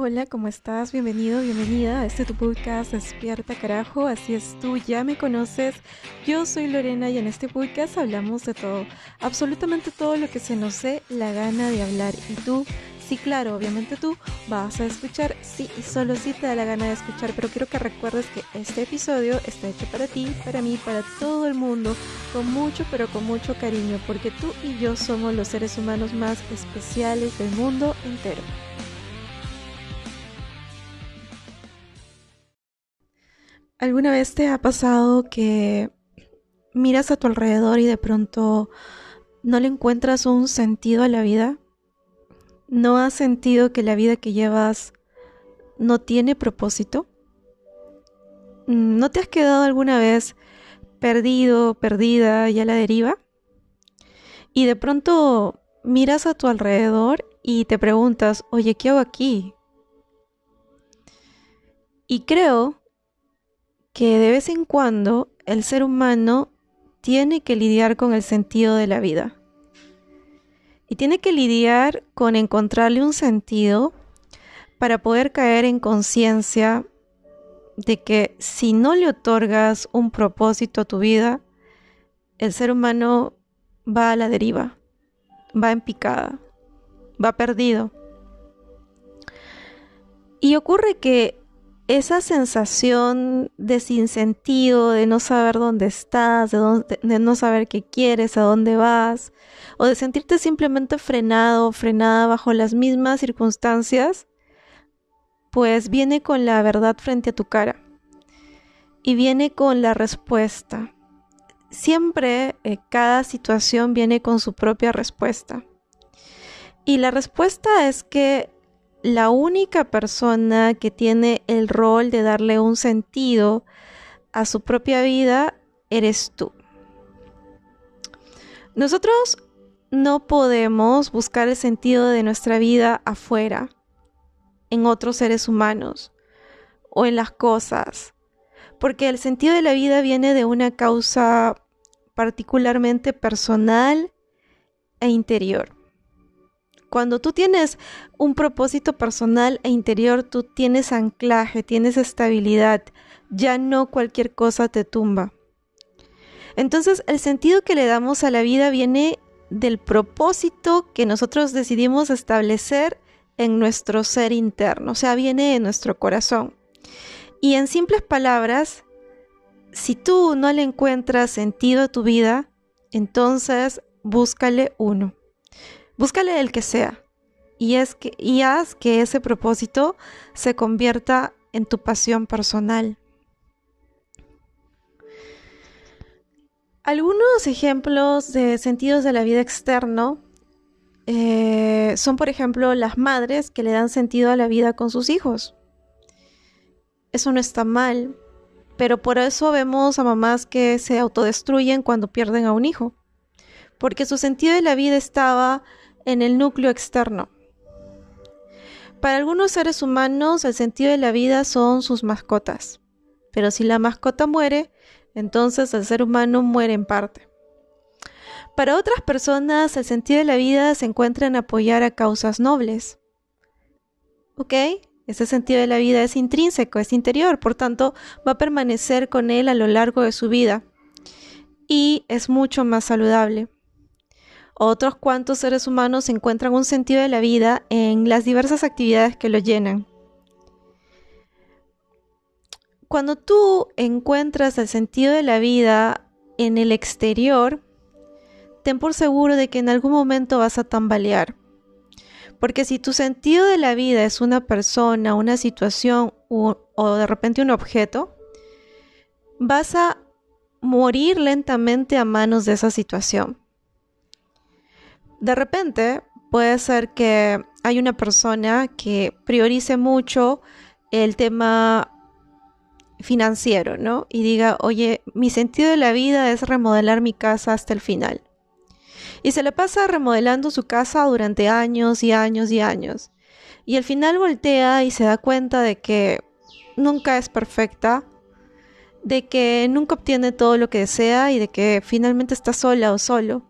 Hola, ¿cómo estás? Bienvenido, bienvenida a este tu podcast Despierta Carajo, así es tú, ya me conoces. Yo soy Lorena y en este podcast hablamos de todo, absolutamente todo lo que se nos dé la gana de hablar. Y tú, sí, claro, obviamente tú vas a escuchar, sí, y solo si te da la gana de escuchar, pero quiero que recuerdes que este episodio está hecho para ti, para mí, para todo el mundo, con mucho, pero con mucho cariño, porque tú y yo somos los seres humanos más especiales del mundo entero. ¿Alguna vez te ha pasado que miras a tu alrededor y de pronto no le encuentras un sentido a la vida? ¿No has sentido que la vida que llevas no tiene propósito? ¿No te has quedado alguna vez perdido, perdida y a la deriva? Y de pronto miras a tu alrededor y te preguntas, oye, ¿qué hago aquí? Y creo que de vez en cuando el ser humano tiene que lidiar con el sentido de la vida. Y tiene que lidiar con encontrarle un sentido para poder caer en conciencia de que si no le otorgas un propósito a tu vida, el ser humano va a la deriva, va en picada, va perdido. Y ocurre que esa sensación de sinsentido, de no saber dónde estás, de, no saber qué quieres, a dónde vas, o de sentirte simplemente frenado, frenada bajo las mismas circunstancias, pues viene con la verdad frente a tu cara y viene con la respuesta. Siempre eh, cada situación viene con su propia respuesta. Y la respuesta es que la única persona que tiene el rol de darle un sentido a su propia vida eres tú. Nosotros no podemos buscar el sentido de nuestra vida afuera, en otros seres humanos o en las cosas, porque el sentido de la vida viene de una causa particularmente personal e interior. Cuando tú tienes un propósito personal e interior, tú tienes anclaje, tienes estabilidad, ya no cualquier cosa te tumba. Entonces el sentido que le damos a la vida viene del propósito que nosotros decidimos establecer en nuestro ser interno, o sea, viene de nuestro corazón. Y en simples palabras, si tú no le encuentras sentido a tu vida, entonces búscale uno. Búscale el que sea y, haz que ese propósito se convierta en tu pasión personal. Algunos ejemplos de sentidos de la vida externo eh, son, por ejemplo, las madres que le dan sentido a la vida con sus hijos. Eso no está mal, pero por eso vemos a mamás que se autodestruyen cuando pierden a un hijo, porque su sentido de la vida estaba en el núcleo externo. Para algunos seres humanos el sentido de la vida son sus mascotas, pero si la mascota muere, entonces el ser humano muere en parte. Para otras personas el sentido de la vida se encuentra en apoyar a causas nobles. ¿Ok? Ese sentido de la vida es intrínseco, es interior, por tanto va a permanecer con él a lo largo de su vida y es mucho más saludable. Otros cuantos seres humanos encuentran un sentido de la vida en las diversas actividades que lo llenan. Cuando tú encuentras el sentido de la vida en el exterior, ten por seguro de que en algún momento vas a tambalear. Porque si tu sentido de la vida es una persona, una situación o, de repente un objeto, vas a morir lentamente a manos de esa situación. De repente puede ser que hay una persona que priorice mucho el tema financiero, ¿no? Y diga, oye, mi sentido de la vida es remodelar mi casa hasta el final. Y se le pasa remodelando su casa durante años y años y años. Y al final voltea y se da cuenta de que nunca es perfecta, de que nunca obtiene todo lo que desea y de que finalmente está sola o solo.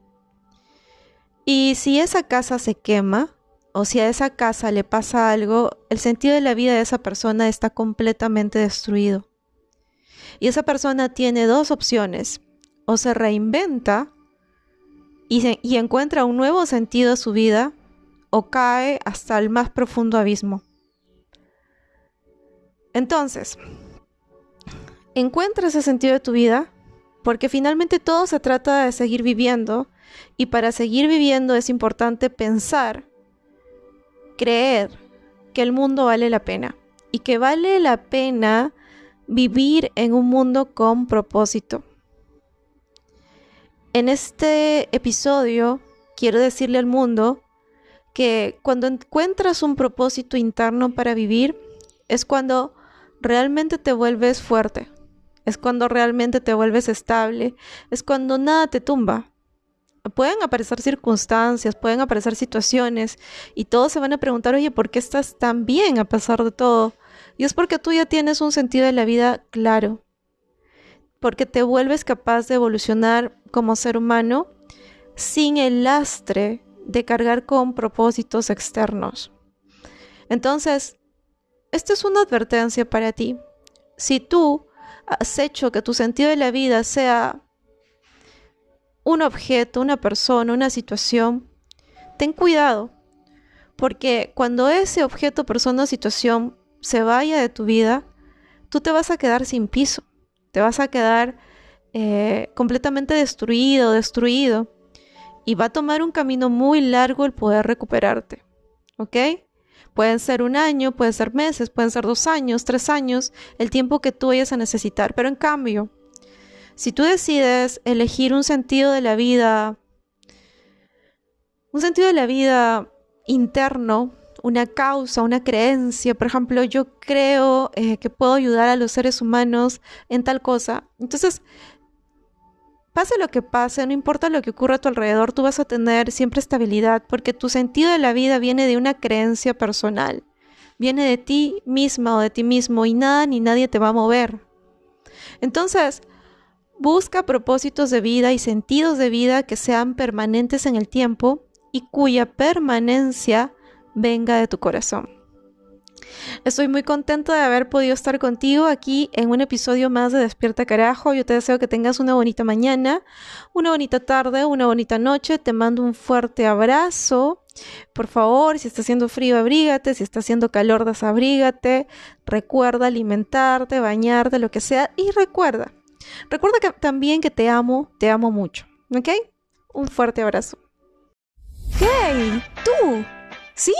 Y si esa casa se quema, o si a esa casa le pasa algo, el sentido de la vida de esa persona está completamente destruido. Y esa persona tiene dos opciones. O se reinventa y, encuentra un nuevo sentido a su vida, o cae hasta el más profundo abismo. Entonces, encuentra ese sentido de tu vida, porque finalmente todo se trata de seguir viviendo, y para seguir viviendo es importante pensar, creer que el mundo vale la pena, y que vale la pena vivir en un mundo con propósito. En este episodio quiero decirle al mundo que cuando encuentras un propósito interno para vivir es cuando realmente te vuelves fuerte, es cuando realmente te vuelves estable, es cuando nada te tumba. Pueden aparecer circunstancias, pueden aparecer situaciones y todos se van a preguntar, oye, ¿por qué estás tan bien a pesar de todo? Y es porque tú ya tienes un sentido de la vida claro, porque te vuelves capaz de evolucionar como ser humano sin el lastre de cargar con propósitos externos. Entonces, esta es una advertencia para ti. Si tú has hecho que tu sentido de la vida sea un objeto, una persona, una situación, ten cuidado, porque cuando ese objeto, persona o situación se vaya de tu vida, tú te vas a quedar sin piso, te vas a quedar eh, completamente destruido, destruido, y va a tomar un camino muy largo el poder recuperarte, ¿ok? Pueden ser un año, pueden ser meses, pueden ser dos años, tres años, el tiempo que tú vayas a necesitar, pero en cambio, si tú decides elegir un sentido de la vida, un sentido de la vida interno, una causa, una creencia, por ejemplo, yo creo eh, que puedo ayudar a los seres humanos en tal cosa. Entonces, pase lo que pase, no importa lo que ocurra a tu alrededor, tú vas a tener siempre estabilidad porque tu sentido de la vida viene de una creencia personal, viene de ti misma o de ti mismo y nada ni nadie te va a mover. Entonces, busca propósitos de vida y sentidos de vida que sean permanentes en el tiempo y cuya permanencia venga de tu corazón. Estoy muy contenta de haber podido estar contigo aquí en un episodio más de Despierta Carajo. Yo te deseo que tengas una bonita mañana, una bonita tarde, una bonita noche. Te mando un fuerte abrazo. Por favor, si está haciendo frío, abrígate. Si está haciendo calor, desabrígate. Recuerda alimentarte, bañarte, lo que sea. Y recuerda, recuerda que también que te amo, te amo mucho. ¿Ok? Un fuerte abrazo. ¡Hey! ¡Tú! Sí,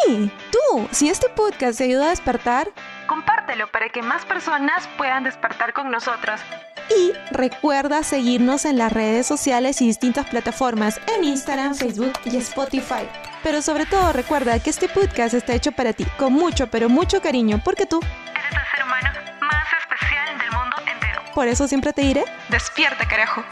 tú, si este podcast te ayuda a despertar, compártelo para que más personas puedan despertar con nosotros. Y recuerda seguirnos en las redes sociales y distintas plataformas en Instagram, Facebook y Spotify. Pero sobre todo recuerda que este podcast está hecho para ti, con mucho, pero mucho cariño, porque tú Por eso siempre te diré, despierta carajo.